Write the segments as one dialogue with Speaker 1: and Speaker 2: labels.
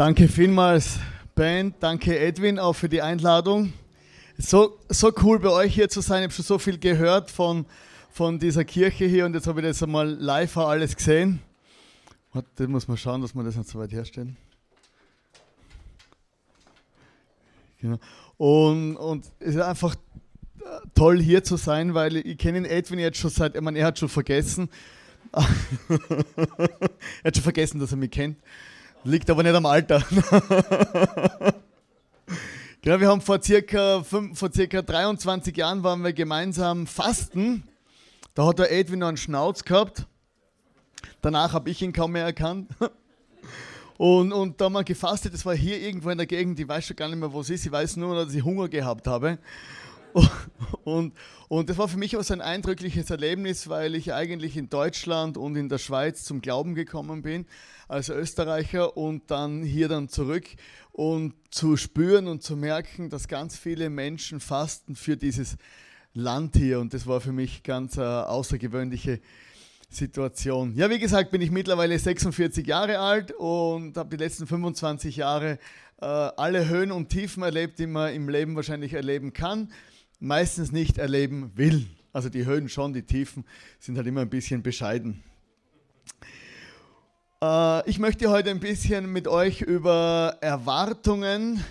Speaker 1: Danke vielmals, Band. Danke, Edwin, auch für die Einladung. So, so cool bei euch hier zu sein. Ich habe schon so viel gehört von, von dieser Kirche hier und jetzt habe ich das einmal live alles gesehen. Da muss man schauen, dass wir das nicht so weit herstellen. Genau. Und, und es ist einfach toll hier zu sein, weil ich kenne Edwin jetzt schon seit, ich meine, er hat schon vergessen. er hat schon vergessen, dass er mich kennt. Liegt aber nicht am Alter. genau, wir haben vor circa, vor circa 23 Jahren waren wir gemeinsam fasten. Da hat der Edwin noch einen Schnauz gehabt. Danach habe ich ihn kaum mehr erkannt. Und, und da haben wir gefastet, das war hier irgendwo in der Gegend, ich weiß schon gar nicht mehr, wo es ist, ich weiß nur, dass ich Hunger gehabt habe. Und, und das war für mich auch so ein eindrückliches Erlebnis, weil ich eigentlich in Deutschland und in der Schweiz zum Glauben gekommen bin als Österreicher und dann hier dann zurück. Und zu spüren und zu merken, dass ganz viele Menschen fasten für dieses Land hier. Und das war für mich ganz äh, außergewöhnliche Situation. Ja, wie gesagt, bin ich mittlerweile 46 Jahre alt und habe die letzten 25 Jahre äh, alle Höhen und Tiefen erlebt, die man im Leben wahrscheinlich erleben kann, meistens nicht erleben will. Also die Höhen schon, die Tiefen sind halt immer ein bisschen bescheiden. Äh, ich möchte heute ein bisschen mit euch über Erwartungen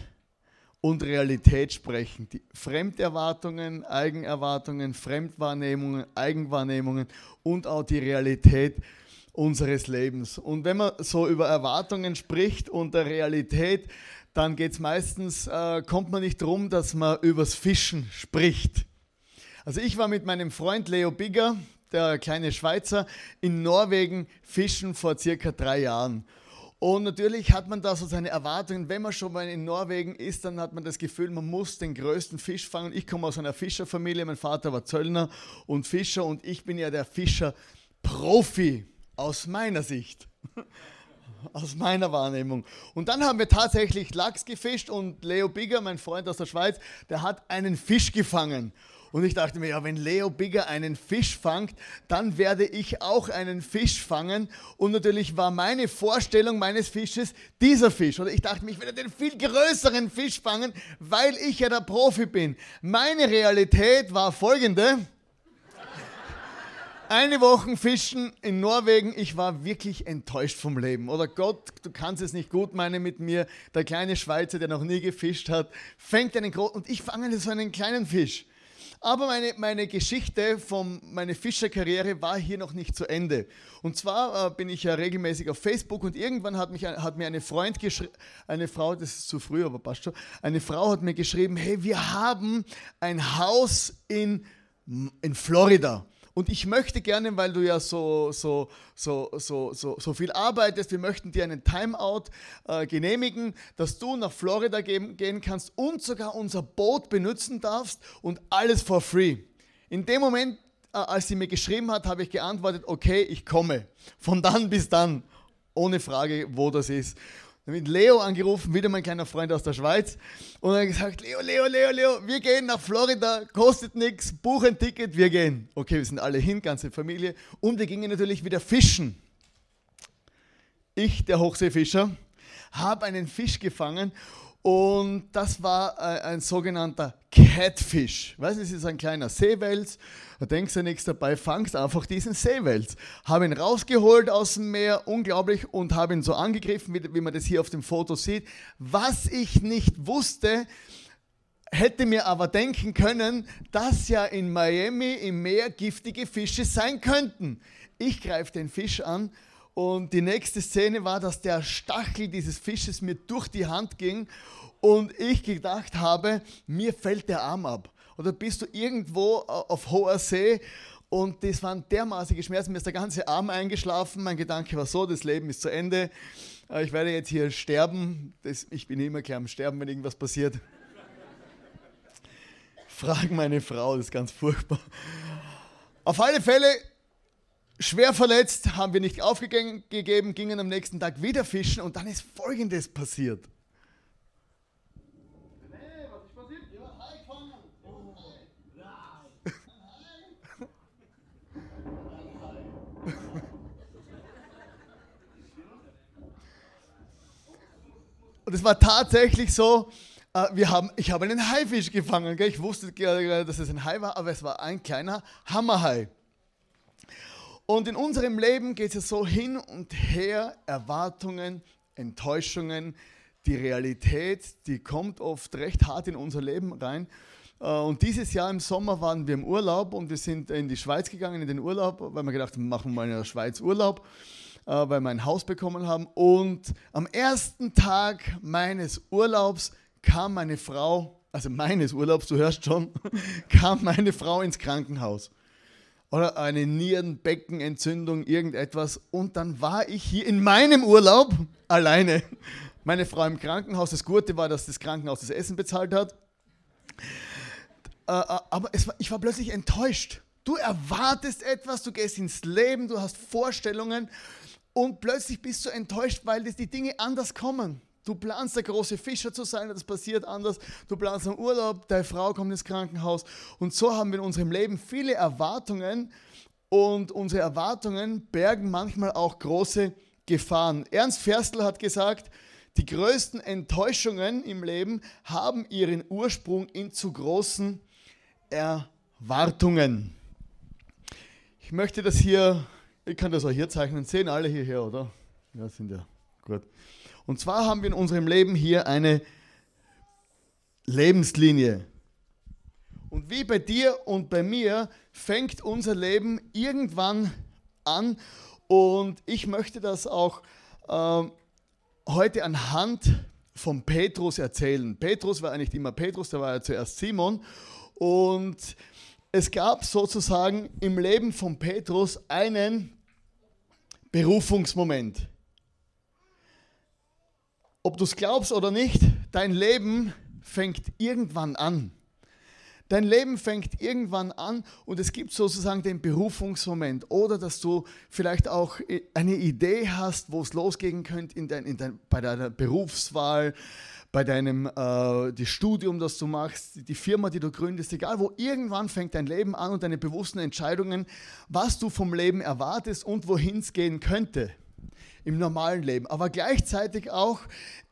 Speaker 1: und Realität sprechen. Die Fremderwartungen, Eigenerwartungen, Fremdwahrnehmungen, Eigenwahrnehmungen und auch die Realität unseres Lebens. Und wenn man so über Erwartungen spricht und der Realität, dann geht es meistens, äh, kommt man nicht drum, dass man übers Fischen spricht. Also ich war mit meinem Freund Leo Bigger, der kleine Schweizer, in Norwegen fischen vor circa drei Jahren. Und natürlich hat man da so seine Erwartungen. Wenn man schon mal in Norwegen ist, dann hat man das Gefühl, man muss den größten Fisch fangen. Ich komme aus einer Fischerfamilie. Mein Vater war Zöllner und Fischer und ich bin ja der Fischer-Profi aus meiner Sicht. aus meiner Wahrnehmung. Und dann haben wir tatsächlich Lachs gefischt und Leo Bigger, mein Freund aus der Schweiz, der hat einen Fisch gefangen. Und ich dachte mir, ja, wenn Leo Bigger einen Fisch fangt, dann werde ich auch einen Fisch fangen. Und natürlich war meine Vorstellung meines Fisches dieser Fisch. Oder ich dachte mir, ich werde den viel größeren Fisch fangen, weil ich ja der Profi bin. Meine Realität war folgende. Eine Woche fischen in Norwegen, ich war wirklich enttäuscht vom Leben. Oder Gott, du kannst es nicht gut meinen mit mir. Der kleine Schweizer, der noch nie gefischt hat, fängt einen großen und ich fange so einen kleinen Fisch. Aber meine, meine Geschichte von meiner Fischerkarriere war hier noch nicht zu Ende. Und zwar äh, bin ich ja regelmäßig auf Facebook und irgendwann hat, mich, hat mir eine Freund eine Frau, das ist zu früh, aber passt schon, eine Frau hat mir geschrieben, hey, wir haben ein Haus in, in Florida. Und ich möchte gerne, weil du ja so, so, so, so, so, so viel arbeitest, wir möchten dir einen Timeout äh, genehmigen, dass du nach Florida gehen, gehen kannst und sogar unser Boot benutzen darfst und alles for free. In dem Moment, äh, als sie mir geschrieben hat, habe ich geantwortet, okay, ich komme. Von dann bis dann, ohne Frage, wo das ist mit Leo angerufen, wieder mein kleiner Freund aus der Schweiz. Und er hat gesagt, Leo, Leo, Leo, Leo, wir gehen nach Florida, kostet nichts, buch ein Ticket, wir gehen. Okay, wir sind alle hin, ganze Familie. Und wir gingen natürlich wieder fischen. Ich, der Hochseefischer, habe einen Fisch gefangen und das war äh, ein sogenannter Catfish. Weißt du, das ist ein kleiner Seewels. Da denkst du nichts dabei, fangst einfach diesen Seewels. Habe ihn rausgeholt aus dem Meer, unglaublich, und habe ihn so angegriffen, wie, wie man das hier auf dem Foto sieht. Was ich nicht wusste, hätte mir aber denken können, dass ja in Miami im Meer giftige Fische sein könnten. Ich greife den Fisch an und die nächste Szene war, dass der Stachel dieses Fisches mir durch die Hand ging und ich gedacht habe, mir fällt der Arm ab. Oder bist du irgendwo auf hoher See und das waren dermaßige Schmerzen, mir ist der ganze Arm eingeschlafen. Mein Gedanke war so, das Leben ist zu Ende. Äh, ich werde jetzt hier sterben. Das, ich bin immer gleich am Sterben, wenn irgendwas passiert. Frag meine Frau, das ist ganz furchtbar. Auf alle Fälle Schwer verletzt, haben wir nicht aufgegeben, gingen am nächsten Tag wieder fischen und dann ist Folgendes passiert. Und es war tatsächlich so, äh, wir haben, ich habe einen Haifisch gefangen. Gell? Ich wusste gerade, dass es ein Hai war, aber es war ein kleiner Hammerhai. Und in unserem Leben geht es so hin und her, Erwartungen, Enttäuschungen, die Realität, die kommt oft recht hart in unser Leben rein. Äh, und dieses Jahr im Sommer waren wir im Urlaub und wir sind in die Schweiz gegangen, in den Urlaub, weil wir gedacht haben, machen wir mal in der Schweiz Urlaub, äh, weil wir ein Haus bekommen haben. Und am ersten Tag meines Urlaubs kam meine Frau, also meines Urlaubs, du hörst schon, kam meine Frau ins Krankenhaus. Oder eine Nierenbeckenentzündung, irgendetwas. Und dann war ich hier in meinem Urlaub alleine. Meine Frau im Krankenhaus. Das Gute war, dass das Krankenhaus das Essen bezahlt hat. Äh, äh, aber war, ich war plötzlich enttäuscht. Du erwartest etwas, du gehst ins Leben, du hast Vorstellungen und plötzlich bist du enttäuscht, weil die Dinge anders kommen. Du planst der große Fischer zu sein, das passiert anders. Du planst einen Urlaub, deine Frau kommt ins Krankenhaus. Und so haben wir in unserem Leben viele Erwartungen und unsere Erwartungen bergen manchmal auch große Gefahren. Ernst Ferstl hat gesagt, die größten Enttäuschungen im Leben haben ihren Ursprung in zu großen Erwartungen. Ich möchte das hier, ich kann das auch hier zeichnen, sehen alle hierher, oder? Ja, sind ja gut. Und zwar haben wir in unserem Leben hier eine Lebenslinie. Und wie bei dir und bei mir fängt unser Leben irgendwann an. Und ich möchte das auch äh, heute anhand von Petrus erzählen. Petrus war eigentlich immer Petrus, der war ja zuerst Simon. Und es gab sozusagen im Leben von Petrus einen Berufungsmoment ob du es glaubst oder nicht, dein Leben fängt irgendwann an. Dein Leben fängt irgendwann an und es gibt sozusagen den Berufungsmoment oder dass du vielleicht auch eine Idee hast, wo es losgehen könnte in dein, in dein, bei deiner Berufswahl, bei deinem äh, das Studium, das du machst, die Firma, die du gründest, egal wo, irgendwann fängt dein Leben an und deine bewussten Entscheidungen, was du vom Leben erwartest und wohin es gehen könnte im normalen Leben. Aber gleichzeitig auch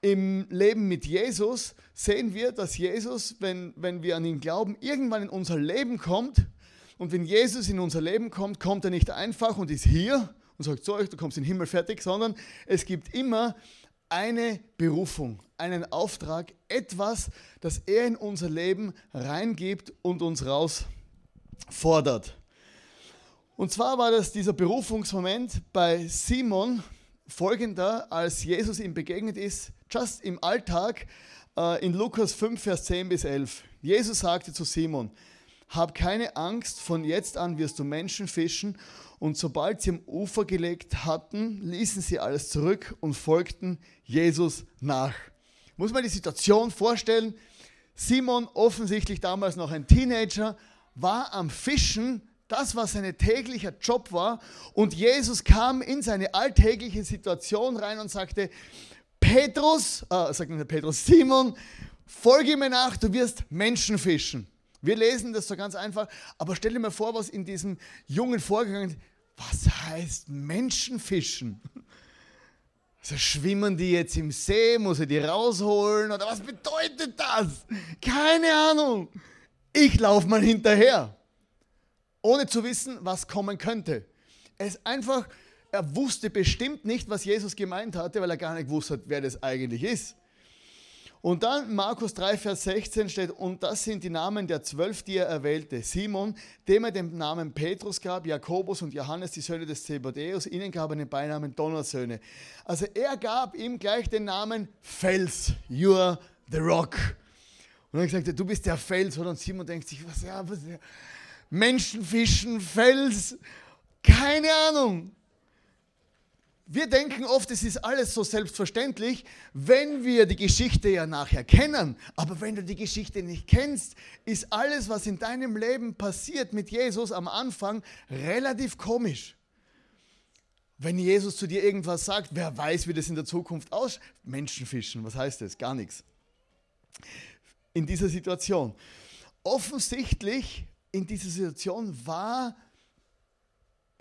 Speaker 1: im Leben mit Jesus sehen wir, dass Jesus, wenn, wenn wir an ihn glauben, irgendwann in unser Leben kommt. Und wenn Jesus in unser Leben kommt, kommt er nicht einfach und ist hier und sagt, so, du kommst in den Himmel fertig, sondern es gibt immer eine Berufung, einen Auftrag, etwas, das er in unser Leben reingibt und uns herausfordert. Und zwar war das dieser Berufungsmoment bei Simon, folgender, als Jesus ihm begegnet ist, just im Alltag, äh, in Lukas 5, Vers 10 bis 11. Jesus sagte zu Simon, hab keine Angst, von jetzt an wirst du Menschen fischen. Und sobald sie am Ufer gelegt hatten, ließen sie alles zurück und folgten Jesus nach. Muss man die Situation vorstellen? Simon, offensichtlich damals noch ein Teenager, war am Fischen das, was sein täglicher Job war. Und Jesus kam in seine alltägliche Situation rein und sagte, Petrus, äh, sagt nicht Petrus, Simon, folge mir nach, du wirst Menschen fischen. Wir lesen das so ganz einfach, aber stell dir mal vor, was in diesem Jungen vorgegangen ist. Was heißt Menschenfischen? Also schwimmen die jetzt im See, muss er die rausholen oder was bedeutet das? Keine Ahnung. Ich laufe mal hinterher ohne zu wissen, was kommen könnte. Ist einfach, er wusste bestimmt nicht, was Jesus gemeint hatte, weil er gar nicht wusste, wer das eigentlich ist. Und dann Markus 3, Vers 16 steht, und das sind die Namen der zwölf, die er erwählte. Simon, dem er den Namen Petrus gab, Jakobus und Johannes, die Söhne des Zebedeus, ihnen gab er den Beinamen Donnersöhne. Also er gab ihm gleich den Namen Fels, you are the rock. Und er gesagt, du bist der Fels. Und Simon denkt sich, was, ja, was, ja. Menschenfischen, Fels, keine Ahnung. Wir denken oft, es ist alles so selbstverständlich, wenn wir die Geschichte ja nachher kennen. Aber wenn du die Geschichte nicht kennst, ist alles, was in deinem Leben passiert mit Jesus am Anfang, relativ komisch. Wenn Jesus zu dir irgendwas sagt, wer weiß, wie das in der Zukunft aussieht. Menschenfischen, was heißt das? Gar nichts. In dieser Situation. Offensichtlich in dieser Situation war,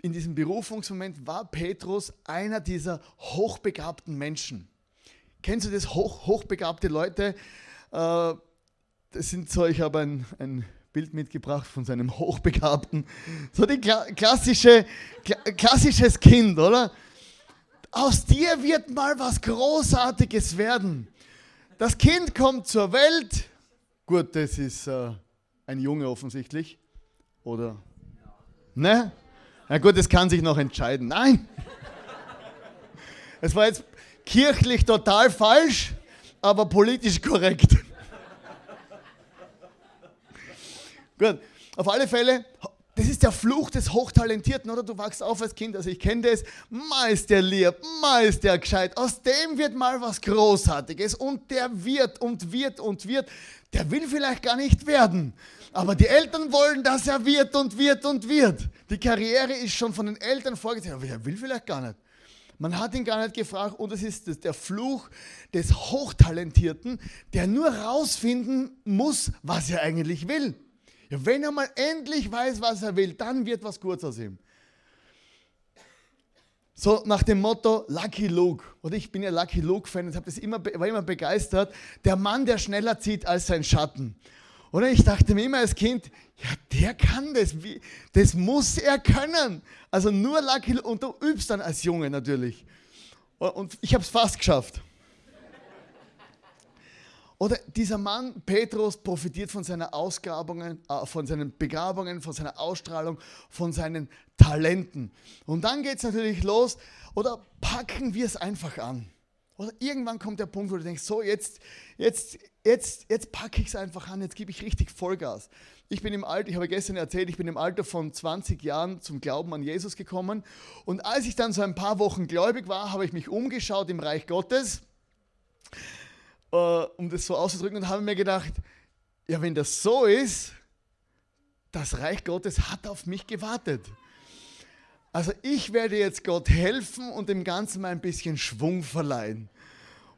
Speaker 1: in diesem Berufungsmoment war Petrus einer dieser hochbegabten Menschen. kennst du das, hoch, hochbegabte Leute? Äh, das sind so, ich habe ein, ein Bild mitgebracht von seinem Hochbegabten. So die Kla klassische, kla klassisches Kind, oder? Aus dir wird mal was Großartiges werden. Das Kind kommt zur Welt. Gut, das ist äh, ein Junge offensichtlich. Oder? Ne? Na gut, es kann sich noch entscheiden. Nein! Es war jetzt kirchlich total falsch, aber politisch korrekt. Gut, auf alle Fälle, das ist der Fluch des Hochtalentierten, oder? Du wachst auf als Kind, also ich kenne das. Mal ist der lieb, mal ist der gescheit. Aus dem wird mal was Großartiges und der wird und wird und wird. Der will vielleicht gar nicht werden, aber die Eltern wollen, dass er wird und wird und wird. Die Karriere ist schon von den Eltern vorgesehen, aber er will vielleicht gar nicht. Man hat ihn gar nicht gefragt und es ist der Fluch des Hochtalentierten, der nur rausfinden muss, was er eigentlich will. Ja, wenn er mal endlich weiß, was er will, dann wird was kurz aus ihm. So nach dem Motto Lucky Luke. Oder ich bin ja Lucky Luke-Fan und war immer begeistert. Der Mann, der schneller zieht als sein Schatten. Oder ich dachte mir immer als Kind, ja, der kann das. Das muss er können. Also nur Lucky. Und du übst dann als Junge natürlich. Und ich habe es fast geschafft. Oder dieser Mann, Petrus, profitiert von, seiner Ausgrabungen, äh, von seinen Begabungen, von seiner Ausstrahlung, von seinen Talenten. Und dann geht es natürlich los, oder packen wir es einfach an. Oder irgendwann kommt der Punkt, wo du denkst, so jetzt, jetzt, jetzt, jetzt packe ich es einfach an, jetzt gebe ich richtig Vollgas. Ich bin im Alter, ich habe gestern erzählt, ich bin im Alter von 20 Jahren zum Glauben an Jesus gekommen. Und als ich dann so ein paar Wochen gläubig war, habe ich mich umgeschaut im Reich Gottes äh, um das so auszudrücken, und habe mir gedacht, ja, wenn das so ist, das Reich Gottes hat auf mich gewartet. Also ich werde jetzt Gott helfen und dem Ganzen mal ein bisschen Schwung verleihen.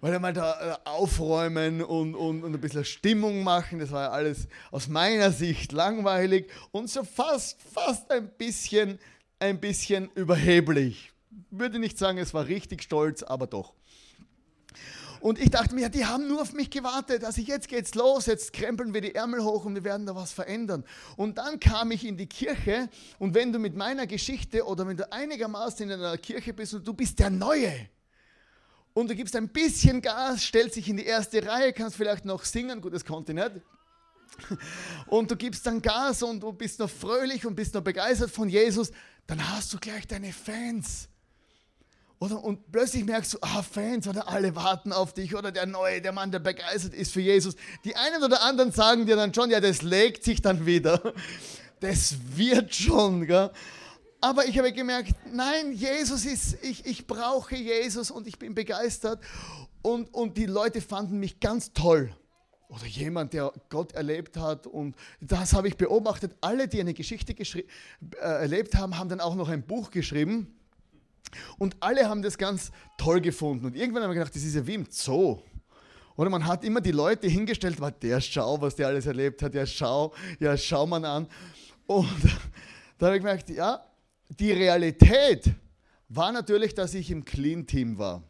Speaker 1: Weil er mal da äh, aufräumen und, und, und ein bisschen Stimmung machen, das war ja alles aus meiner Sicht langweilig und so fast, fast ein bisschen, ein bisschen überheblich. Würde nicht sagen, es war richtig stolz, aber doch. Und ich dachte mir, die haben nur auf mich gewartet. Also jetzt geht's los, jetzt krempeln wir die Ärmel hoch und wir werden da was verändern. Und dann kam ich in die Kirche und wenn du mit meiner Geschichte oder wenn du einigermaßen in einer Kirche bist und du bist der Neue und du gibst ein bisschen Gas, stellst dich in die erste Reihe, kannst vielleicht noch singen, gut, das konnte ich nicht. Und du gibst dann Gas und du bist noch fröhlich und bist noch begeistert von Jesus, dann hast du gleich deine Fans. Oder, und plötzlich merkst du, ah, Fans, oder alle warten auf dich, oder der Neue, der Mann, der begeistert ist für Jesus. Die einen oder anderen sagen dir dann schon, ja, das legt sich dann wieder. Das wird schon, gell? Aber ich habe gemerkt, nein, Jesus ist, ich, ich brauche Jesus und ich bin begeistert. Und, und die Leute fanden mich ganz toll. Oder jemand, der Gott erlebt hat. Und das habe ich beobachtet. Alle, die eine Geschichte äh, erlebt haben, haben dann auch noch ein Buch geschrieben. Und alle haben das ganz toll gefunden. Und irgendwann haben wir gedacht, das ist ja wie im Zoo. Oder man hat immer die Leute hingestellt, war der schau, was der alles erlebt hat, ja schau, ja schau man an. Und da habe ich gemerkt, ja, die Realität war natürlich, dass ich im Clean-Team war.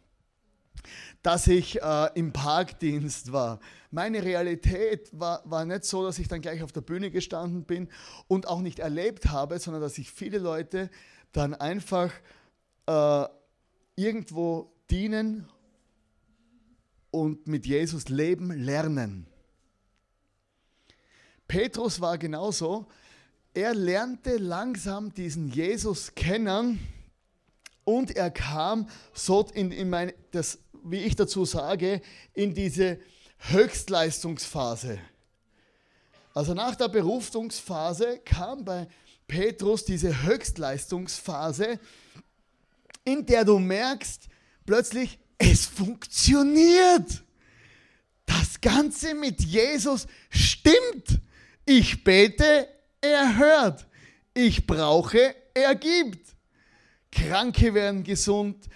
Speaker 1: Dass ich äh, im Parkdienst war. Meine Realität war, war nicht so, dass ich dann gleich auf der Bühne gestanden bin und auch nicht erlebt habe, sondern dass ich viele Leute dann einfach äh, irgendwo dienen und mit Jesus leben lernen. Petrus war genauso. Er lernte langsam diesen Jesus kennen und er kam so in, in meine, das, wie ich dazu sage, in diese Höchstleistungsphase. Also nach der Berufungsphase kam bei Petrus diese Höchstleistungsphase, in der du merkst, plötzlich, es funktioniert. Das Ganze mit Jesus stimmt. Ich bete, er hört. Ich brauche, er gibt. Kranke werden gesund.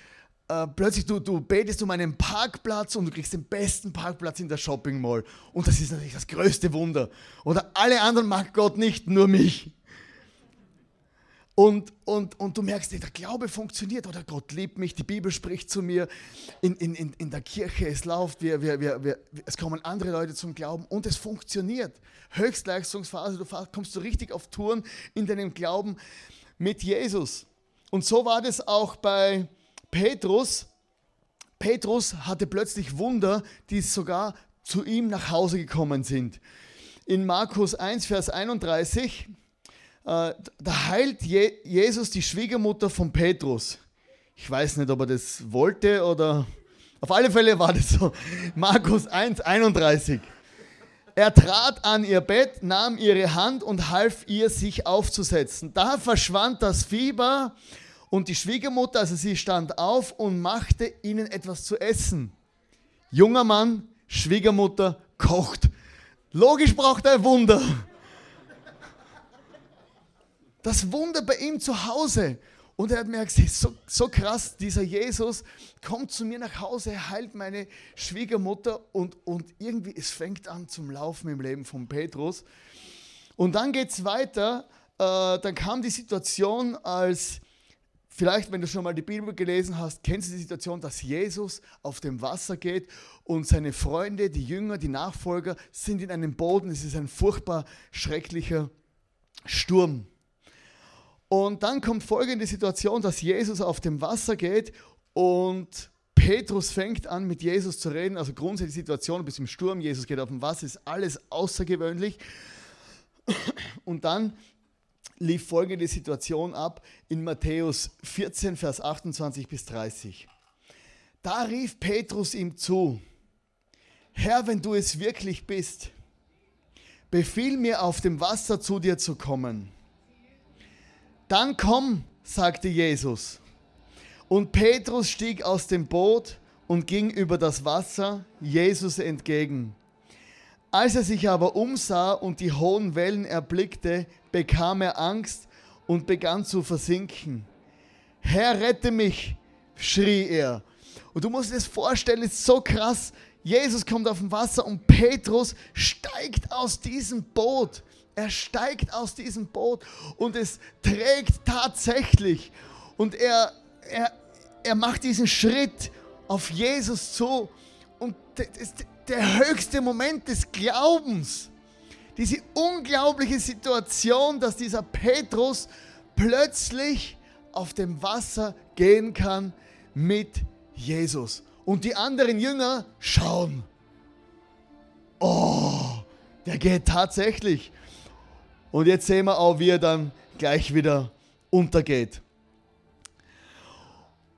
Speaker 1: Äh, plötzlich du, du betest um einen Parkplatz und du kriegst den besten Parkplatz in der Shopping Mall. Und das ist natürlich das größte Wunder. Oder alle anderen mag Gott nicht, nur mich. Und, und, und du merkst, der Glaube funktioniert oder Gott liebt mich, die Bibel spricht zu mir, in, in, in, der Kirche, es läuft, wir, wir, wir, es kommen andere Leute zum Glauben und es funktioniert. Höchstleistungsphase, du kommst so richtig auf Touren in deinem Glauben mit Jesus. Und so war das auch bei Petrus. Petrus hatte plötzlich Wunder, die sogar zu ihm nach Hause gekommen sind. In Markus 1, Vers 31 äh, da heilt Jesus die Schwiegermutter von Petrus. Ich weiß nicht, ob er das wollte oder auf alle Fälle war das so. Markus 1, 31. Er trat an ihr Bett, nahm ihre Hand und half ihr, sich aufzusetzen. Da verschwand das Fieber und die Schwiegermutter, also sie stand auf und machte ihnen etwas zu essen. Junger Mann, Schwiegermutter, kocht. Logisch braucht er ein Wunder das Wunder bei ihm zu Hause. Und er hat mir so, so krass, dieser Jesus kommt zu mir nach Hause, heilt meine Schwiegermutter und, und irgendwie, es fängt an zum Laufen im Leben von Petrus. Und dann geht es weiter, äh, dann kam die Situation, als, vielleicht wenn du schon mal die Bibel gelesen hast, kennst du die Situation, dass Jesus auf dem Wasser geht und seine Freunde, die Jünger, die Nachfolger sind in einem Boden. Es ist ein furchtbar schrecklicher Sturm. Und dann kommt folgende Situation, dass Jesus auf dem Wasser geht und Petrus fängt an, mit Jesus zu reden. Also grundsätzlich die Situation bis im Sturm, Jesus geht auf dem Wasser, ist alles außergewöhnlich. Und dann lief folgende Situation ab in Matthäus 14, Vers 28 bis 30. Da rief Petrus ihm zu, Herr, wenn du es wirklich bist, befiehl mir auf dem Wasser zu dir zu kommen. Dann komm, sagte Jesus. Und Petrus stieg aus dem Boot und ging über das Wasser Jesus entgegen. Als er sich aber umsah und die hohen Wellen erblickte, bekam er Angst und begann zu versinken. Herr, rette mich, schrie er. Und du musst das vorstellen, ist so krass. Jesus kommt auf dem Wasser und Petrus steigt aus diesem Boot. Er steigt aus diesem Boot und es trägt tatsächlich. Und er, er, er macht diesen Schritt auf Jesus zu. Und das ist der höchste Moment des Glaubens. Diese unglaubliche Situation, dass dieser Petrus plötzlich auf dem Wasser gehen kann mit Jesus. Und die anderen Jünger schauen. Oh, der geht tatsächlich. Und jetzt sehen wir auch, wie er dann gleich wieder untergeht.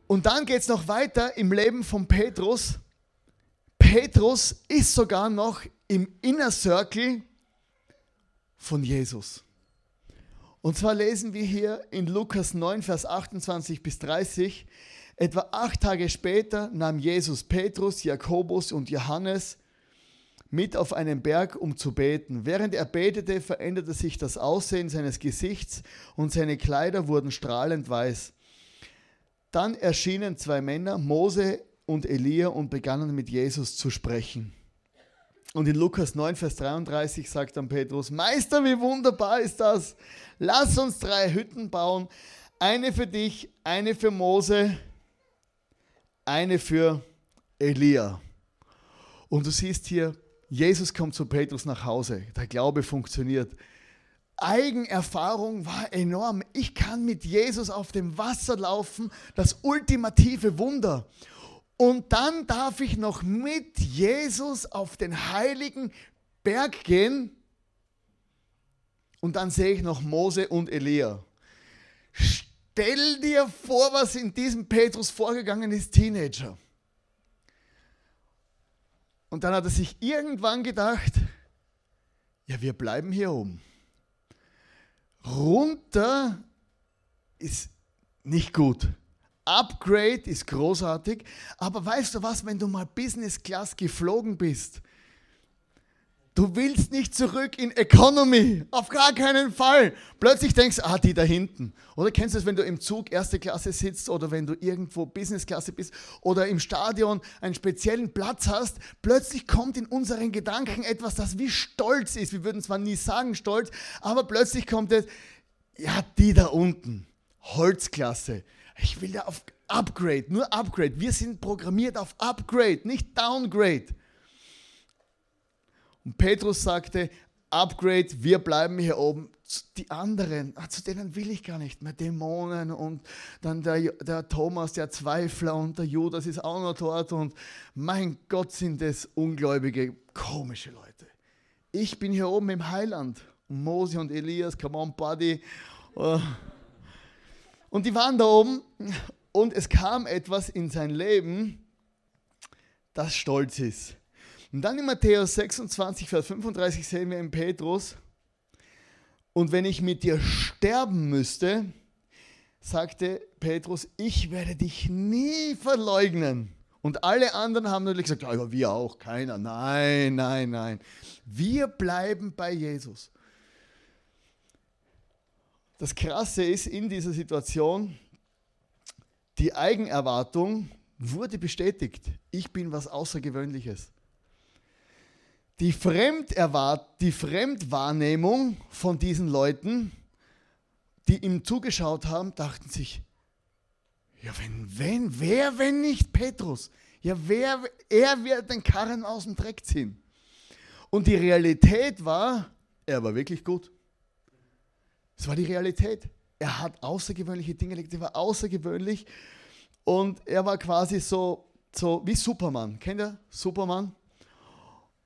Speaker 1: Und dann geht es noch weiter im Leben von Petrus. Petrus ist sogar noch im Inner Circle von Jesus. Und zwar lesen wir hier in Lukas 9, Vers 28 bis 30, etwa acht Tage später nahm Jesus Petrus, Jakobus und Johannes mit auf einen Berg, um zu beten. Während er betete, veränderte sich das Aussehen seines Gesichts und seine Kleider wurden strahlend weiß. Dann erschienen zwei Männer, Mose und Elia, und begannen mit Jesus zu sprechen. Und in Lukas 9, Vers 33 sagt dann Petrus, Meister, wie wunderbar ist das. Lass uns drei Hütten bauen, eine für dich, eine für Mose, eine für Elia. Und du siehst hier, Jesus kommt zu Petrus nach Hause. Der Glaube funktioniert. Eigenerfahrung war enorm. Ich kann mit Jesus auf dem Wasser laufen, das ultimative Wunder. Und dann darf ich noch mit Jesus auf den heiligen Berg gehen. Und dann sehe ich noch Mose und Elia. Stell dir vor, was in diesem Petrus vorgegangen ist, Teenager. Und dann hat er sich irgendwann gedacht, ja, wir bleiben hier oben. Runter ist nicht gut. Upgrade ist großartig, aber weißt du was, wenn du mal Business Class geflogen bist, Du willst nicht zurück in Economy. Auf gar keinen Fall. Plötzlich denkst du, ah, die da hinten. Oder kennst du es, wenn du im Zug erste Klasse sitzt oder wenn du irgendwo Businessklasse bist oder im Stadion einen speziellen Platz hast. Plötzlich kommt in unseren Gedanken etwas, das wie stolz ist. Wir würden zwar nie sagen stolz, aber plötzlich kommt es, ja, die da unten, Holzklasse. Ich will ja auf Upgrade, nur Upgrade. Wir sind programmiert auf Upgrade, nicht Downgrade. Und Petrus sagte, Upgrade, wir bleiben hier oben. Die anderen, ah, zu denen will ich gar nicht mehr. Dämonen und dann der, der Thomas, der Zweifler und der Judas ist auch noch dort. Und mein Gott, sind das ungläubige, komische Leute. Ich bin hier oben im Heiland. Mose und Elias, come on, buddy. Oh. Und die waren da oben und es kam etwas in sein Leben, das stolz ist. Und dann in Matthäus 26, Vers 35 sehen wir in Petrus, und wenn ich mit dir sterben müsste, sagte Petrus, ich werde dich nie verleugnen. Und alle anderen haben natürlich gesagt, ja, wir auch, keiner. Nein, nein, nein. Wir bleiben bei Jesus. Das Krasse ist in dieser Situation, die Eigenerwartung wurde bestätigt. Ich bin was Außergewöhnliches. Die, Fremderwart die Fremdwahrnehmung von diesen Leuten, die ihm zugeschaut haben, dachten sich, ja, wenn, wenn, wer, wenn nicht Petrus? Ja, wer, er wird den Karren aus dem Dreck ziehen. Und die Realität war, er war wirklich gut. Es war die Realität. Er hat außergewöhnliche Dinge erlebt, er war außergewöhnlich und er war quasi so, so wie Superman. Kennt ihr Superman?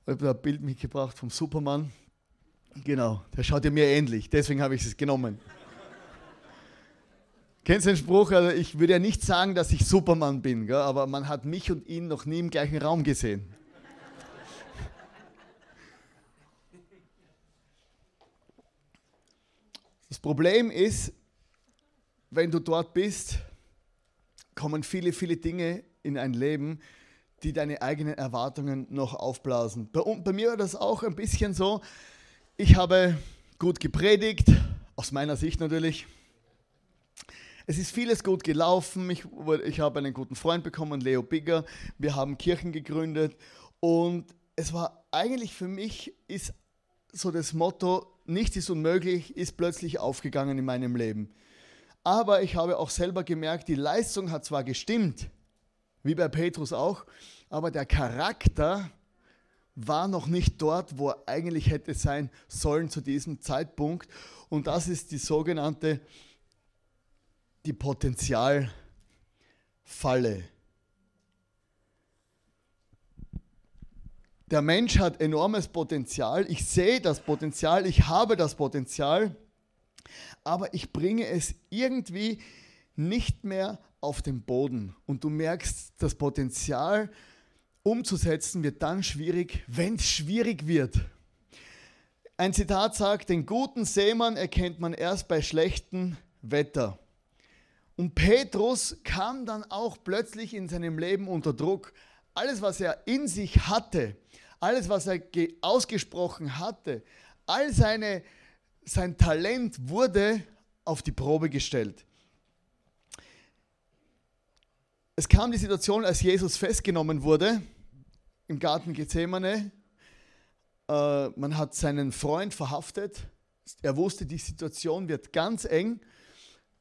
Speaker 1: Ich habe ein Bild mitgebracht vom Superman. Genau, der schaut ja mir ähnlich, deswegen habe ich es genommen. Kennst du den Spruch? Also ich würde ja nicht sagen, dass ich Superman bin, gell? aber man hat mich und ihn noch nie im gleichen Raum gesehen. Das Problem ist, wenn du dort bist, kommen viele, viele Dinge in ein Leben, die deine eigenen Erwartungen noch aufblasen. Bei, bei mir war das auch ein bisschen so. Ich habe gut gepredigt, aus meiner Sicht natürlich. Es ist vieles gut gelaufen. Ich, ich habe einen guten Freund bekommen, Leo Bigger. Wir haben Kirchen gegründet und es war eigentlich für mich ist so das Motto, nichts ist unmöglich, ist plötzlich aufgegangen in meinem Leben. Aber ich habe auch selber gemerkt, die Leistung hat zwar gestimmt, wie bei Petrus auch, aber der Charakter war noch nicht dort, wo er eigentlich hätte sein sollen zu diesem Zeitpunkt. Und das ist die sogenannte, die Potenzialfalle. Der Mensch hat enormes Potenzial. Ich sehe das Potenzial, ich habe das Potenzial, aber ich bringe es irgendwie nicht mehr auf den Boden. Und du merkst, das Potenzial umzusetzen wird dann schwierig, wenn es schwierig wird. Ein Zitat sagt, den guten Seemann erkennt man erst bei schlechtem Wetter. Und Petrus kam dann auch plötzlich in seinem Leben unter Druck. Alles, was er in sich hatte, alles, was er ausgesprochen hatte, all seine, sein Talent wurde auf die Probe gestellt. Es kam die Situation, als Jesus festgenommen wurde im Garten Gethsemane. Äh, man hat seinen Freund verhaftet. Er wusste, die Situation wird ganz eng.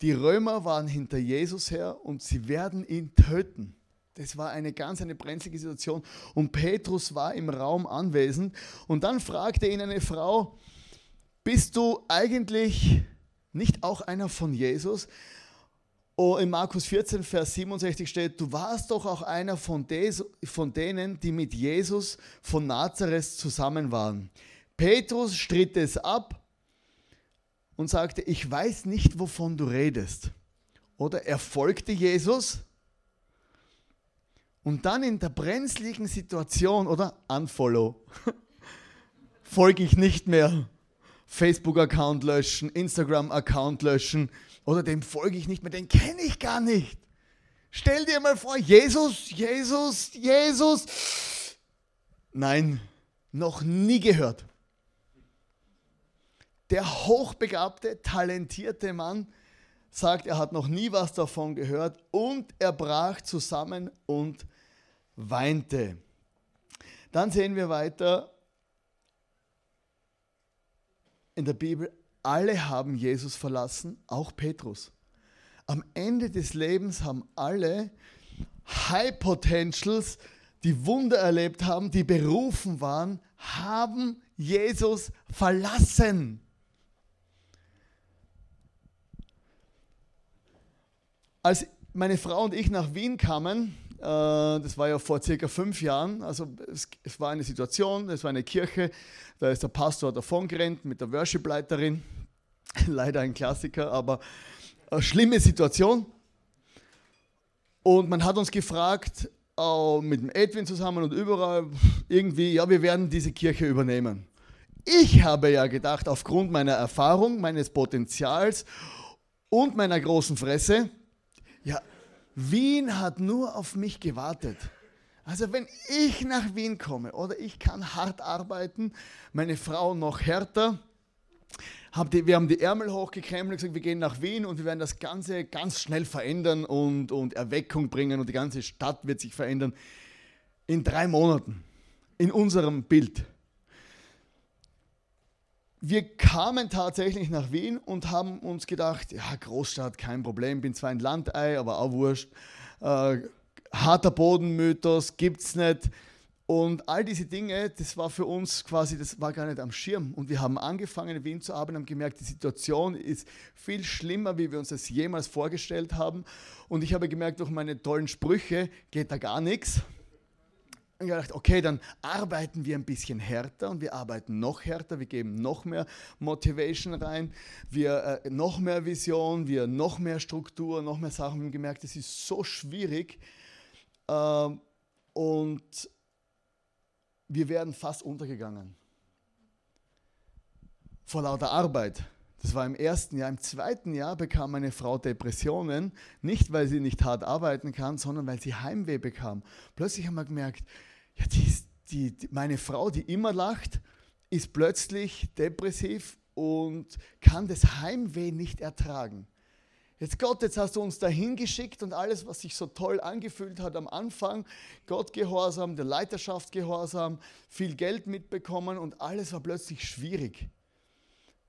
Speaker 1: Die Römer waren hinter Jesus her und sie werden ihn töten. Das war eine ganz eine brenzlige Situation. Und Petrus war im Raum anwesend. Und dann fragte ihn eine Frau, bist du eigentlich nicht auch einer von Jesus? Oh, in Markus 14, Vers 67 steht, du warst doch auch einer von, des, von denen, die mit Jesus von Nazareth zusammen waren. Petrus stritt es ab und sagte, ich weiß nicht, wovon du redest. Oder er folgte Jesus und dann in der brenzligen Situation, oder? Unfollow. Folge ich nicht mehr. Facebook-Account löschen, Instagram-Account löschen. Oder dem folge ich nicht mehr, den kenne ich gar nicht. Stell dir mal vor, Jesus, Jesus, Jesus. Nein, noch nie gehört. Der hochbegabte, talentierte Mann sagt, er hat noch nie was davon gehört und er brach zusammen und weinte. Dann sehen wir weiter in der Bibel, alle haben Jesus verlassen, auch Petrus. Am Ende des Lebens haben alle High Potentials, die Wunder erlebt haben, die berufen waren, haben Jesus verlassen. Als meine Frau und ich nach Wien kamen, äh, das war ja vor circa fünf Jahren, also es, war eine Situation, es war eine Kirche, da ist der Pastor davon gerannt mit der Worshipleiterin, leider ein Klassiker, aber eine schlimme Situation. Und man hat uns gefragt, äh, mit dem Edwin zusammen und überall irgendwie, ja, wir werden diese Kirche übernehmen. Ich habe ja gedacht, aufgrund meiner Erfahrung, meines Potenzials und meiner großen Fresse, ja, Wien hat nur auf mich gewartet. Also wenn ich nach Wien komme oder ich kann hart arbeiten, meine Frau noch härter, hab die, wir haben die Ärmel hochgekrempelt und gesagt, wir gehen nach Wien und wir werden das Ganze ganz schnell verändern und, und Erweckung bringen und die ganze Stadt wird sich verändern. In drei Monaten, in unserem Bild. Wir kamen tatsächlich nach Wien und haben uns gedacht, ja, Großstadt, kein Problem, bin zwar ein Landei, aber auch wurscht. Äh, harter Bodenmythos gibt's nicht und all diese Dinge, das war für uns quasi, das war gar nicht am Schirm. Und wir haben angefangen in Wien zu arbeiten, haben gemerkt, die Situation ist viel schlimmer, wie wir uns das jemals vorgestellt haben. Und ich habe gemerkt, durch meine tollen Sprüche geht da gar nichts. Und gedacht, okay, dann arbeiten wir ein bisschen härter und wir arbeiten noch härter, wir geben noch mehr Motivation rein, wir äh, noch mehr Vision, wir noch mehr Struktur, noch mehr Sachen. Wir haben gemerkt, es ist so schwierig. Äh, und wir wären fast untergegangen. Vor lauter Arbeit. Das war im ersten Jahr. Im zweiten Jahr bekam meine Frau Depressionen, nicht weil sie nicht hart arbeiten kann, sondern weil sie Heimweh bekam. Plötzlich haben wir gemerkt, ja, die, die, die, meine Frau, die immer lacht, ist plötzlich depressiv und kann das Heimweh nicht ertragen. Jetzt Gott, jetzt hast du uns dahin geschickt und alles, was sich so toll angefühlt hat am Anfang, Gott gehorsam, der Leiterschaft gehorsam, viel Geld mitbekommen und alles war plötzlich schwierig.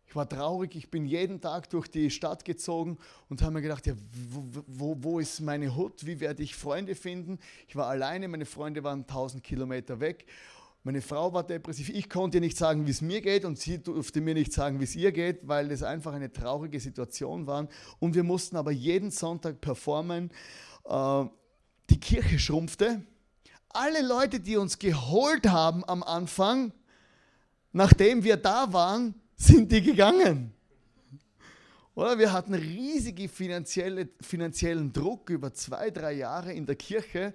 Speaker 1: Ich war traurig, ich bin jeden Tag durch die Stadt gezogen und habe mir gedacht, ja, wo, wo, wo ist meine Hut, wie werde ich Freunde finden? Ich war alleine, meine Freunde waren 1000 Kilometer weg meine Frau war depressiv. Ich konnte nicht sagen, wie es mir geht und sie durfte mir nicht sagen, wie es ihr geht, weil es einfach eine traurige Situation war. Und wir mussten aber jeden Sonntag performen. Äh, die Kirche schrumpfte. Alle Leute, die uns geholt haben am Anfang, nachdem wir da waren, sind die gegangen. Oder wir hatten riesige finanzielle, finanziellen Druck über zwei, drei Jahre in der Kirche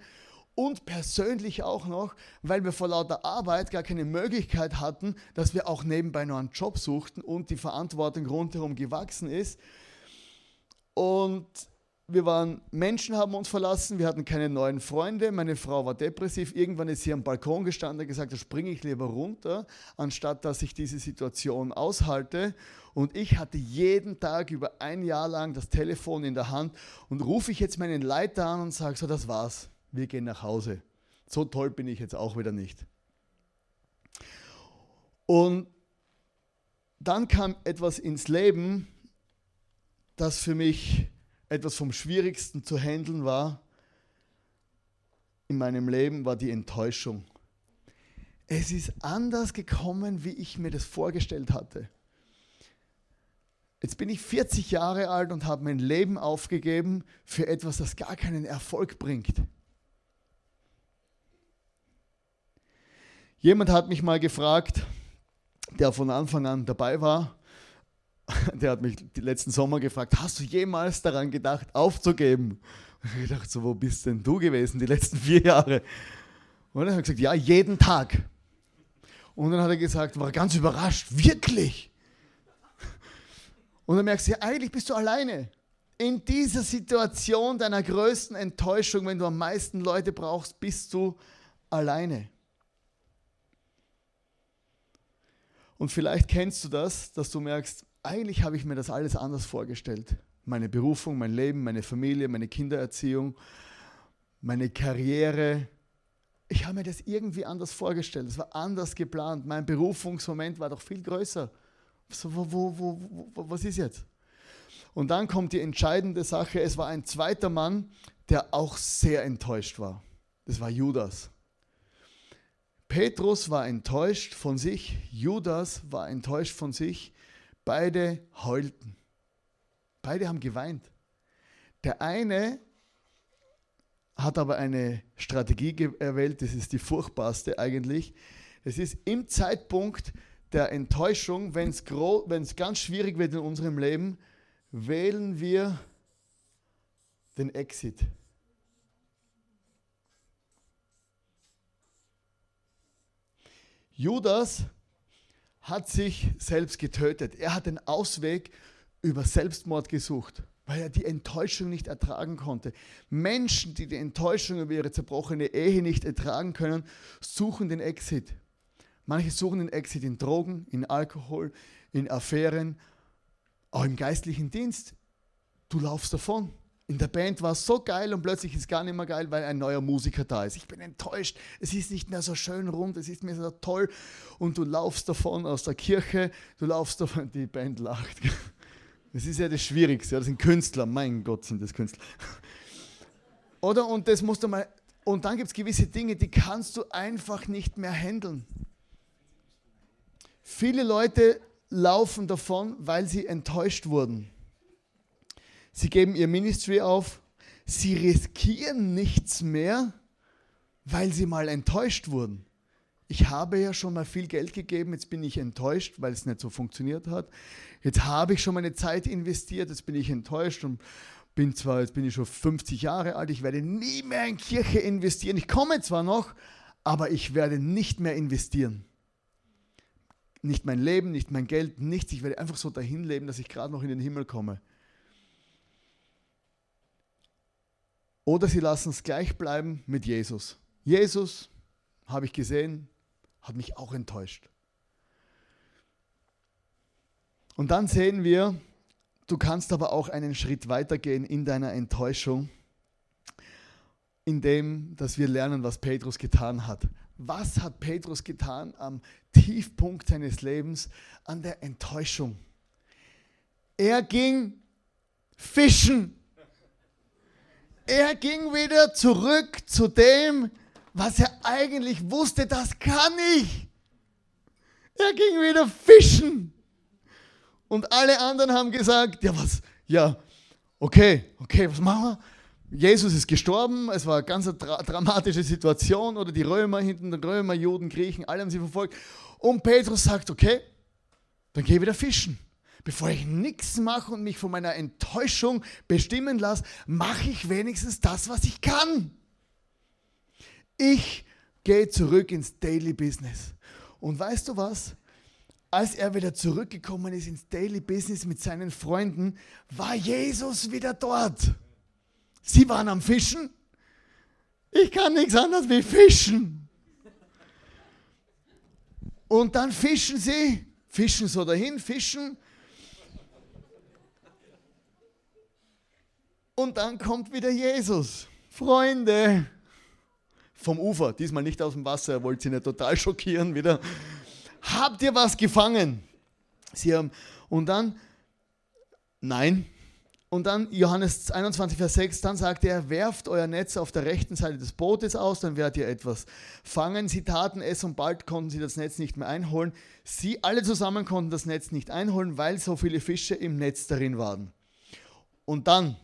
Speaker 1: und persönlich auch noch, weil wir vor lauter Arbeit gar keine Möglichkeit hatten, dass wir auch nebenbei noch einen Job suchten und die Verantwortung rundherum gewachsen ist. Und wir waren, Menschen haben uns verlassen, wir hatten keine neuen Freunde, meine Frau war depressiv, irgendwann ist sie am Balkon gestanden und gesagt, da springe ich lieber runter, anstatt dass ich diese Situation aushalte. Und ich hatte jeden Tag über ein Jahr lang das Telefon in der Hand und rufe ich jetzt meinen Leiter an und sage so, das war's wir gehen nach Hause. So toll bin ich jetzt auch wieder nicht. Und dann kam etwas ins Leben, das für mich etwas vom Schwierigsten zu handeln war in meinem Leben, war die Enttäuschung. Es ist anders gekommen, wie ich mir das vorgestellt hatte. Jetzt bin ich 40 Jahre alt und habe mein Leben aufgegeben für etwas, das gar keinen Erfolg bringt. Jemand hat mich mal gefragt, der von Anfang an dabei war, der hat mich letzten Sommer gefragt, hast du jemals daran gedacht, aufzugeben? Und ich dachte so, wo bist denn du gewesen die letzten vier Jahre? Und er hat gesagt, ja, jeden Tag. Und dann hat er gesagt, war ganz überrascht, wirklich? Und dann merkst du, ja, eigentlich bist du alleine. In dieser Situation deiner größten Enttäuschung, wenn du am meisten Leute brauchst, bist du alleine. Und vielleicht kennst du das, dass du merkst, eigentlich habe ich mir das alles anders vorgestellt. Meine Berufung, mein Leben, meine Familie, meine Kindererziehung, meine Karriere. Ich habe mir das irgendwie anders vorgestellt. Es war anders geplant. Mein Berufungsmoment war doch viel größer. So, wo, wo, wo, was ist jetzt? Und dann kommt die entscheidende Sache. Es war ein zweiter Mann, der auch sehr enttäuscht war. Das war Judas. Petrus war enttäuscht von sich, Judas war enttäuscht von sich. Beide heulten. Beide haben geweint. Der eine hat aber eine Strategie erwählt, das ist die furchtbarste eigentlich. Es ist im Zeitpunkt der Enttäuschung, wenn es ganz schwierig wird in unserem Leben, wählen wir den Exit. Judas hat sich selbst getötet. Er hat den Ausweg über Selbstmord gesucht, weil er die Enttäuschung nicht ertragen konnte. Menschen, die die Enttäuschung über ihre zerbrochene Ehe nicht ertragen können, suchen den Exit. Manche suchen den Exit in Drogen, in Alkohol, in Affären, auch im geistlichen Dienst. Du laufst davon. In der Band war es so geil und plötzlich ist es gar nicht mehr geil, weil ein neuer Musiker da ist. Ich bin enttäuscht. Es ist nicht mehr so schön rund, es ist mir so toll. Und du laufst davon aus der Kirche, du laufst davon, die Band lacht. Das ist ja das Schwierigste. Das sind Künstler, mein Gott, sind das Künstler. Oder? Und das musst du mal. Und dann gibt es gewisse Dinge, die kannst du einfach nicht mehr handeln. Viele Leute laufen davon, weil sie enttäuscht wurden. Sie geben ihr Ministry auf. Sie riskieren nichts mehr, weil sie mal enttäuscht wurden. Ich habe ja schon mal viel Geld gegeben, jetzt bin ich enttäuscht, weil es nicht so funktioniert hat. Jetzt habe ich schon meine Zeit investiert, jetzt bin ich enttäuscht und bin zwar, jetzt bin ich schon 50 Jahre alt, ich werde nie mehr in Kirche investieren. Ich komme zwar noch, aber ich werde nicht mehr investieren. Nicht mein Leben, nicht mein Geld, nichts. Ich werde einfach so dahin leben, dass ich gerade noch in den Himmel komme. Oder sie lassen es gleich bleiben mit Jesus. Jesus, habe ich gesehen, hat mich auch enttäuscht. Und dann sehen wir, du kannst aber auch einen Schritt weitergehen in deiner Enttäuschung, indem, dass wir lernen, was Petrus getan hat. Was hat Petrus getan am Tiefpunkt seines Lebens, an der Enttäuschung? Er ging fischen. Er ging wieder zurück zu dem, was er eigentlich wusste, das kann ich. Er ging wieder fischen. Und alle anderen haben gesagt, ja was, ja, okay, okay, was machen wir? Jesus ist gestorben, es war eine ganz dra dramatische Situation, oder die Römer hinten, Römer, Juden, Griechen, alle haben sie verfolgt. Und Petrus sagt, okay, dann geh wieder fischen. Bevor ich nichts mache und mich von meiner Enttäuschung bestimmen lasse, mache ich wenigstens das, was ich kann. Ich gehe zurück ins Daily Business. Und weißt du was? Als er wieder zurückgekommen ist ins Daily Business mit seinen Freunden, war Jesus wieder dort. Sie waren am Fischen. Ich kann nichts anderes wie fischen. Und dann fischen sie, fischen so dahin, fischen Und dann kommt wieder Jesus. Freunde, vom Ufer, diesmal nicht aus dem Wasser, er wollte sie nicht total schockieren wieder. Habt ihr was gefangen? Sie haben, und dann, nein. Und dann Johannes 21, Vers 6, dann sagt er, werft euer Netz auf der rechten Seite des Bootes aus, dann werdet ihr etwas fangen. Sie taten es und bald konnten sie das Netz nicht mehr einholen. Sie alle zusammen konnten das Netz nicht einholen, weil so viele Fische im Netz darin waren. Und dann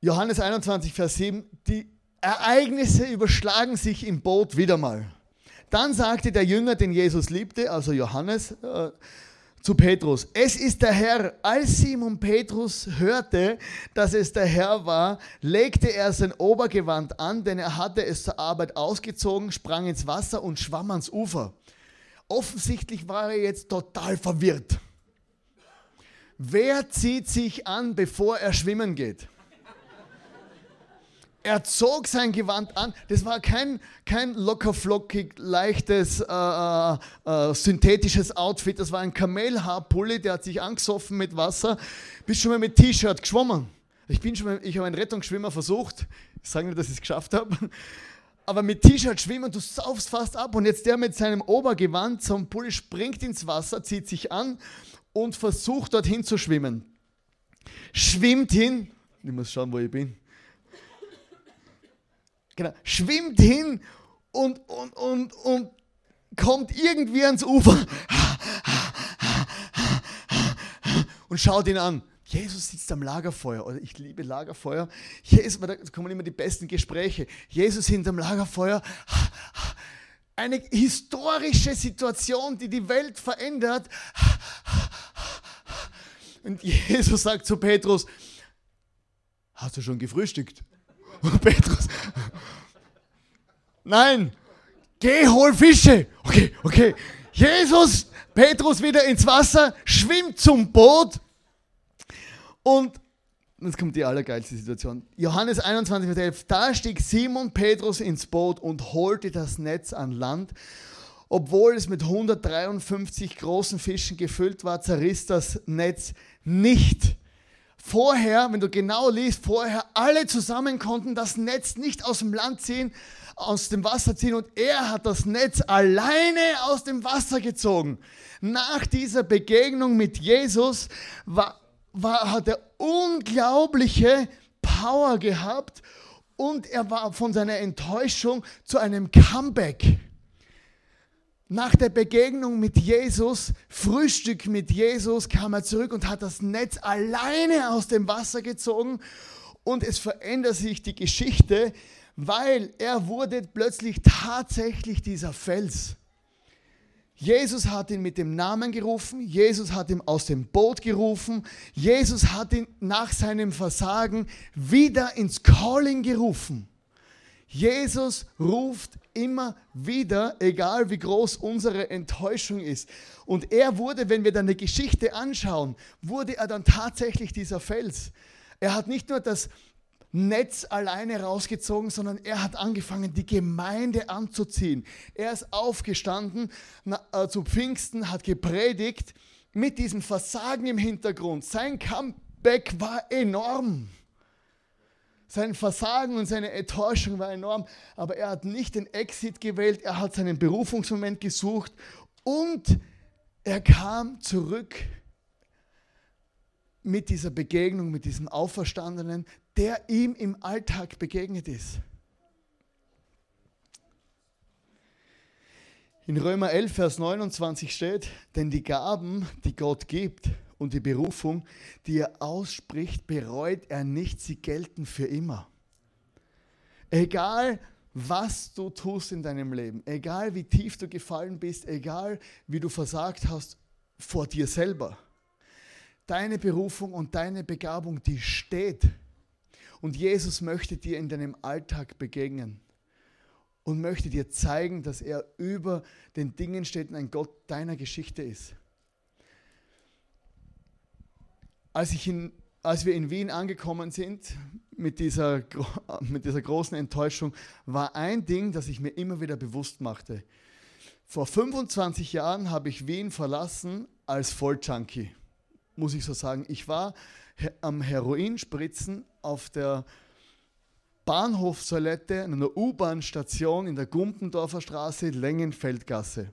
Speaker 1: Johannes 21, Vers 7, die Ereignisse überschlagen sich im Boot wieder mal. Dann sagte der Jünger, den Jesus liebte, also Johannes, äh, zu Petrus, es ist der Herr. Als Simon Petrus hörte, dass es der Herr war, legte er sein Obergewand an, denn er hatte es zur Arbeit ausgezogen, sprang ins Wasser und schwamm ans Ufer. Offensichtlich war er jetzt total verwirrt. Wer zieht sich an, bevor er schwimmen geht? Er zog sein Gewand an. Das war kein, kein lockerflockig, leichtes, äh, äh, äh, synthetisches Outfit. Das war ein Kamelhaarpulli, der hat sich angesoffen mit Wasser. Bist schon mal mit T-Shirt geschwommen. Ich ich habe einen Rettungsschwimmer versucht. Ich sage nicht, dass ich es geschafft habe. aber mit T-Shirt schwimmen, du saufst fast ab. Und jetzt der mit seinem Obergewand zum Pulli springt ins Wasser, zieht sich an und versucht dorthin zu schwimmen. Schwimmt hin, ich muss schauen, wo ich bin. Genau, schwimmt hin und, und, und, und kommt irgendwie ans Ufer und schaut ihn an. Jesus sitzt am Lagerfeuer, oder ich liebe Lagerfeuer. Jesus, da kommen immer die besten Gespräche. Jesus hinterm Lagerfeuer. Eine historische Situation, die die Welt verändert. Und Jesus sagt zu Petrus, hast du schon gefrühstückt? Und Petrus, nein, geh, hol Fische. Okay, okay. Jesus, Petrus wieder ins Wasser, schwimmt zum Boot und jetzt kommt die allergeilste Situation. Johannes 21, Vers 11. Da stieg Simon Petrus ins Boot und holte das Netz an Land. Obwohl es mit 153 großen Fischen gefüllt war, zerriss das Netz nicht. Vorher, wenn du genau liest, vorher alle zusammen konnten das Netz nicht aus dem Land ziehen, aus dem Wasser ziehen und er hat das Netz alleine aus dem Wasser gezogen. Nach dieser Begegnung mit Jesus war, war, hat er unglaubliche Power gehabt und er war von seiner Enttäuschung zu einem Comeback. Nach der Begegnung mit Jesus, Frühstück mit Jesus, kam er zurück und hat das Netz alleine aus dem Wasser gezogen und es verändert sich die Geschichte, weil er wurde plötzlich tatsächlich dieser Fels. Jesus hat ihn mit dem Namen gerufen, Jesus hat ihn aus dem Boot gerufen, Jesus hat ihn nach seinem Versagen wieder ins Calling gerufen. Jesus ruft immer wieder, egal wie groß unsere Enttäuschung ist. Und er wurde, wenn wir dann die Geschichte anschauen, wurde er dann tatsächlich dieser Fels. Er hat nicht nur das Netz alleine rausgezogen, sondern er hat angefangen, die Gemeinde anzuziehen. Er ist aufgestanden äh, zu Pfingsten, hat gepredigt mit diesem Versagen im Hintergrund. Sein Comeback war enorm. Sein Versagen und seine Enttäuschung war enorm, aber er hat nicht den Exit gewählt, er hat seinen Berufungsmoment gesucht und er kam zurück mit dieser Begegnung, mit diesem Auferstandenen, der ihm im Alltag begegnet ist. In Römer 11, Vers 29 steht, denn die Gaben, die Gott gibt und die Berufung, die er ausspricht, bereut er nicht, sie gelten für immer. Egal, was du tust in deinem Leben, egal wie tief du gefallen bist, egal wie du versagt hast vor dir selber, deine Berufung und deine Begabung, die steht und Jesus möchte dir in deinem Alltag begegnen und möchte dir zeigen, dass er über den Dingen steht und ein Gott deiner Geschichte ist. Als, ich in, als wir in Wien angekommen sind mit dieser, mit dieser großen Enttäuschung, war ein Ding, das ich mir immer wieder bewusst machte. Vor 25 Jahren habe ich Wien verlassen als Volljunkie, muss ich so sagen. Ich war am Heroinspritzen auf der Bahnhofstoilette an einer U-Bahn-Station in der Gumpendorfer Straße, Längenfeldgasse.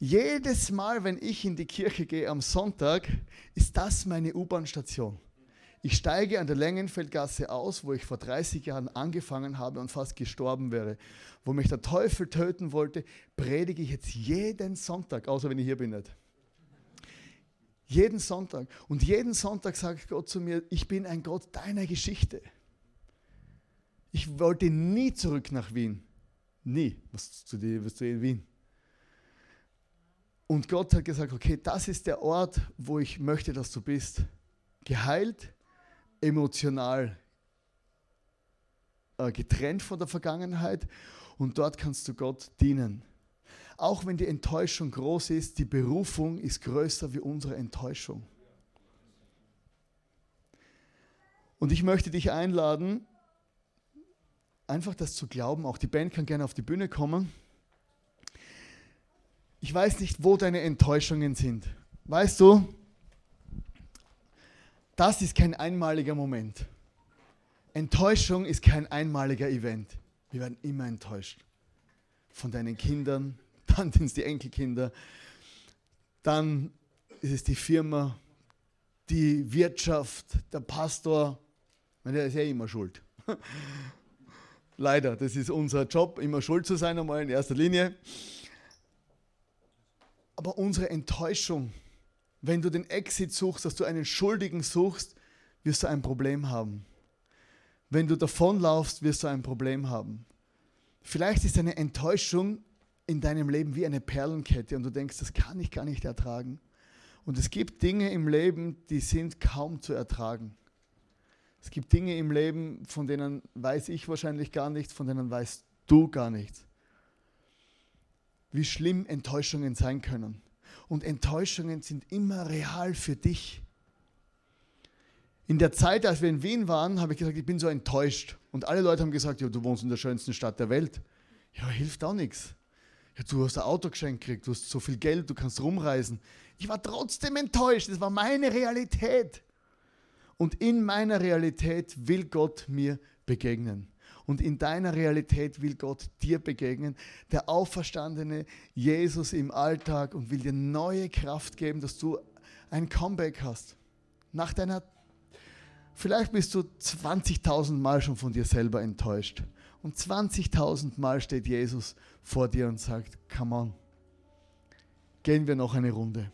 Speaker 1: Jedes Mal, wenn ich in die Kirche gehe am Sonntag, ist das meine U-Bahn-Station. Ich steige an der Längenfeldgasse aus, wo ich vor 30 Jahren angefangen habe und fast gestorben wäre. Wo mich der Teufel töten wollte, predige ich jetzt jeden Sonntag, außer wenn ich hier bin nicht. Jeden Sonntag. Und jeden Sonntag sagt Gott zu mir, ich bin ein Gott deiner Geschichte. Ich wollte nie zurück nach Wien. Nie. Was zu dir, was zu in Wien. Und Gott hat gesagt, okay, das ist der Ort, wo ich möchte, dass du bist. Geheilt, emotional, äh, getrennt von der Vergangenheit und dort kannst du Gott dienen. Auch wenn die Enttäuschung groß ist, die Berufung ist größer wie unsere Enttäuschung. Und ich möchte dich einladen, einfach das zu glauben. Auch die Band kann gerne auf die Bühne kommen. Ich weiß nicht, wo deine Enttäuschungen sind. Weißt du, das ist kein einmaliger Moment. Enttäuschung ist kein einmaliger Event. Wir werden immer enttäuscht. Von deinen Kindern, dann sind es die Enkelkinder, dann ist es die Firma, die Wirtschaft, der Pastor. Der ist ja immer schuld. Leider, das ist unser Job, immer schuld zu sein, einmal in erster Linie. Aber unsere Enttäuschung, wenn du den Exit suchst, dass du einen Schuldigen suchst, wirst du ein Problem haben. Wenn du davonlaufst, wirst du ein Problem haben. Vielleicht ist eine Enttäuschung in deinem Leben wie eine Perlenkette und du denkst, das kann ich gar nicht ertragen. Und es gibt Dinge im Leben, die sind kaum zu ertragen. Es gibt Dinge im Leben, von denen weiß ich wahrscheinlich gar nichts, von denen weißt du gar nichts. Wie schlimm Enttäuschungen sein können. Und Enttäuschungen sind immer real für dich. In der Zeit, als wir in Wien waren, habe ich gesagt, ich bin so enttäuscht. Und alle Leute haben gesagt, ja, du wohnst in der schönsten Stadt der Welt. Ja, hilft auch nichts. Ja, du hast ein Auto geschenkt gekriegt, du hast so viel Geld, du kannst rumreisen. Ich war trotzdem enttäuscht. Das war meine Realität. Und in meiner Realität will Gott mir begegnen. Und in deiner Realität will Gott dir begegnen, der auferstandene Jesus im Alltag und will dir neue Kraft geben, dass du ein Comeback hast. Nach deiner, vielleicht bist du 20.000 Mal schon von dir selber enttäuscht. Und 20.000 Mal steht Jesus vor dir und sagt, come on, gehen wir noch eine Runde.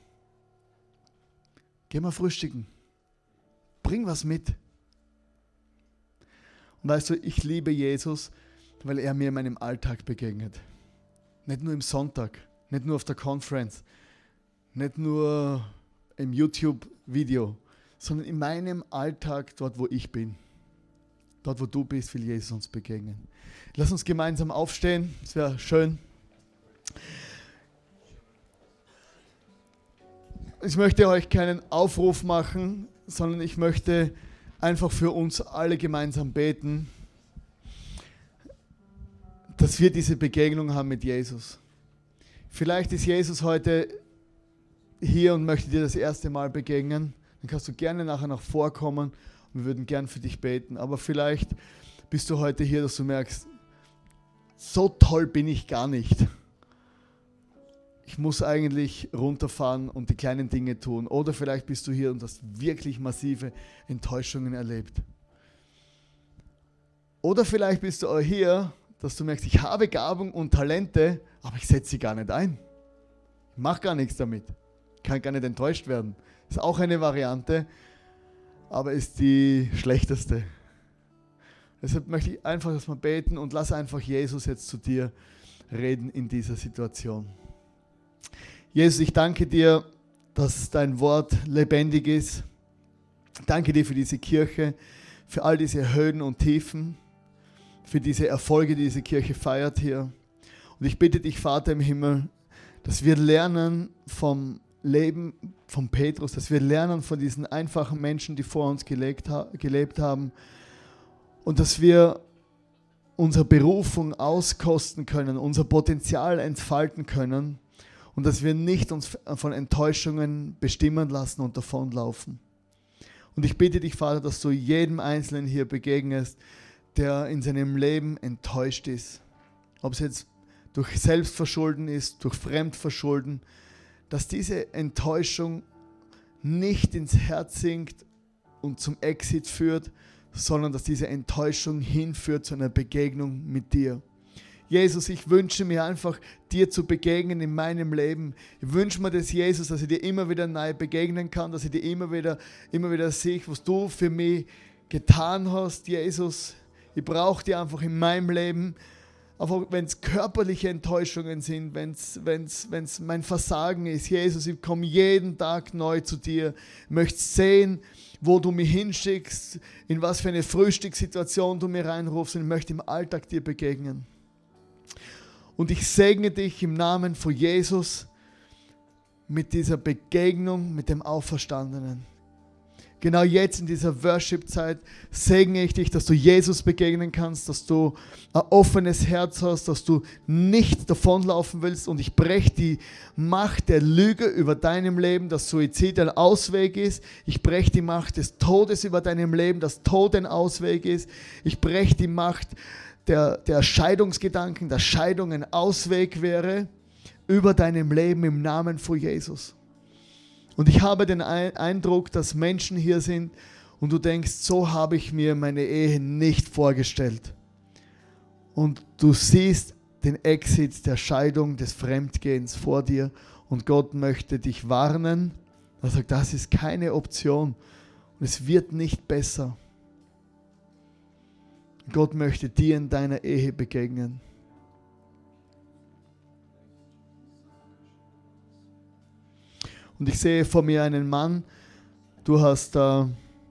Speaker 1: Geh mal frühstücken. Bring was mit. Und weißt du, ich liebe Jesus, weil er mir in meinem Alltag begegnet. Nicht nur im Sonntag, nicht nur auf der Conference, nicht nur im YouTube-Video, sondern in meinem Alltag, dort wo ich bin. Dort wo du bist, will Jesus uns begegnen. Lass uns gemeinsam aufstehen, es wäre schön. ich möchte euch keinen Aufruf machen, sondern ich möchte einfach für uns alle gemeinsam beten, dass wir diese Begegnung haben mit Jesus. Vielleicht ist Jesus heute hier und möchte dir das erste Mal begegnen. Dann kannst du gerne nachher noch vorkommen und wir würden gern für dich beten. Aber vielleicht bist du heute hier, dass du merkst, so toll bin ich gar nicht ich muss eigentlich runterfahren und die kleinen Dinge tun. Oder vielleicht bist du hier und hast wirklich massive Enttäuschungen erlebt. Oder vielleicht bist du auch hier, dass du merkst, ich habe Gaben und Talente, aber ich setze sie gar nicht ein. Ich mache gar nichts damit. Ich kann gar nicht enttäuscht werden. Ist auch eine Variante, aber ist die schlechteste. Deshalb möchte ich einfach, wir beten und lass einfach Jesus jetzt zu dir reden in dieser Situation. Jesus, ich danke dir, dass dein Wort lebendig ist. Danke dir für diese Kirche, für all diese Höhen und Tiefen, für diese Erfolge, die diese Kirche feiert hier. Und ich bitte dich, Vater im Himmel, dass wir lernen vom Leben von Petrus, dass wir lernen von diesen einfachen Menschen, die vor uns gelebt, gelebt haben und dass wir unsere Berufung auskosten können, unser Potenzial entfalten können und dass wir nicht uns von Enttäuschungen bestimmen lassen und davonlaufen. Und ich bitte dich, Vater, dass du jedem Einzelnen hier begegnest, der in seinem Leben enttäuscht ist. Ob es jetzt durch Selbstverschulden ist, durch Fremdverschulden, dass diese Enttäuschung nicht ins Herz sinkt und zum Exit führt, sondern dass diese Enttäuschung hinführt zu einer Begegnung mit dir. Jesus, ich wünsche mir einfach, dir zu begegnen in meinem Leben. Ich wünsche mir das, Jesus, dass ich dir immer wieder neu begegnen kann, dass ich dir immer wieder, immer wieder sehe, was du für mich getan hast, Jesus. Ich brauche dich einfach in meinem Leben. Aber wenn es körperliche Enttäuschungen sind, wenn es mein Versagen ist, Jesus, ich komme jeden Tag neu zu dir, ich möchte sehen, wo du mich hinschickst, in was für eine Frühstückssituation du mir reinrufst und ich möchte im Alltag dir begegnen. Und ich segne dich im Namen von Jesus mit dieser Begegnung mit dem Auferstandenen. Genau jetzt in dieser Worship-Zeit segne ich dich, dass du Jesus begegnen kannst, dass du ein offenes Herz hast, dass du nicht davonlaufen willst. Und ich breche die Macht der Lüge über deinem Leben, dass Suizid ein Ausweg ist. Ich breche die Macht des Todes über deinem Leben, dass Tod ein Ausweg ist. Ich breche die Macht der, der Scheidungsgedanken, der Scheidung ein Ausweg wäre über deinem Leben im Namen von Jesus. Und ich habe den Eindruck, dass Menschen hier sind und du denkst, so habe ich mir meine Ehe nicht vorgestellt. Und du siehst den Exit der Scheidung, des Fremdgehens vor dir und Gott möchte dich warnen. Er sagt, das ist keine Option und es wird nicht besser. Gott möchte dir in deiner Ehe begegnen. Und ich sehe vor mir einen Mann, du hast äh,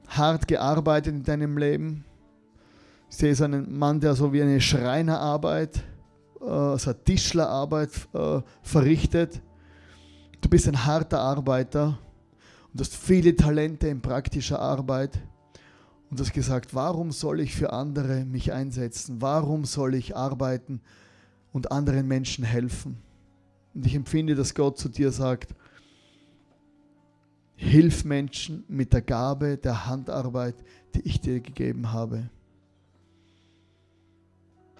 Speaker 1: hart gearbeitet in deinem Leben. Ich sehe so einen Mann, der so wie eine Schreinerarbeit, äh, so eine Tischlerarbeit äh, verrichtet. Du bist ein harter Arbeiter und hast viele Talente in praktischer Arbeit und hast gesagt, warum soll ich für andere mich einsetzen? Warum soll ich arbeiten und anderen Menschen helfen? Und ich empfinde, dass Gott zu dir sagt, Hilf Menschen mit der Gabe der Handarbeit, die ich dir gegeben habe.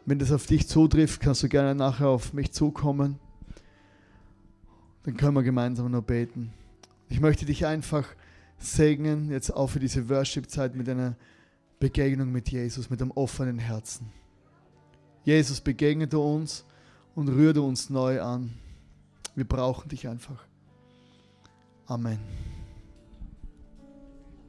Speaker 1: Wenn das auf dich zutrifft, kannst du gerne nachher auf mich zukommen. Dann können wir gemeinsam nur beten. Ich möchte dich einfach segnen, jetzt auch für diese Worship-Zeit mit einer Begegnung mit Jesus, mit einem offenen Herzen. Jesus, begegne du uns und rühre uns neu an. Wir brauchen dich einfach. Amen.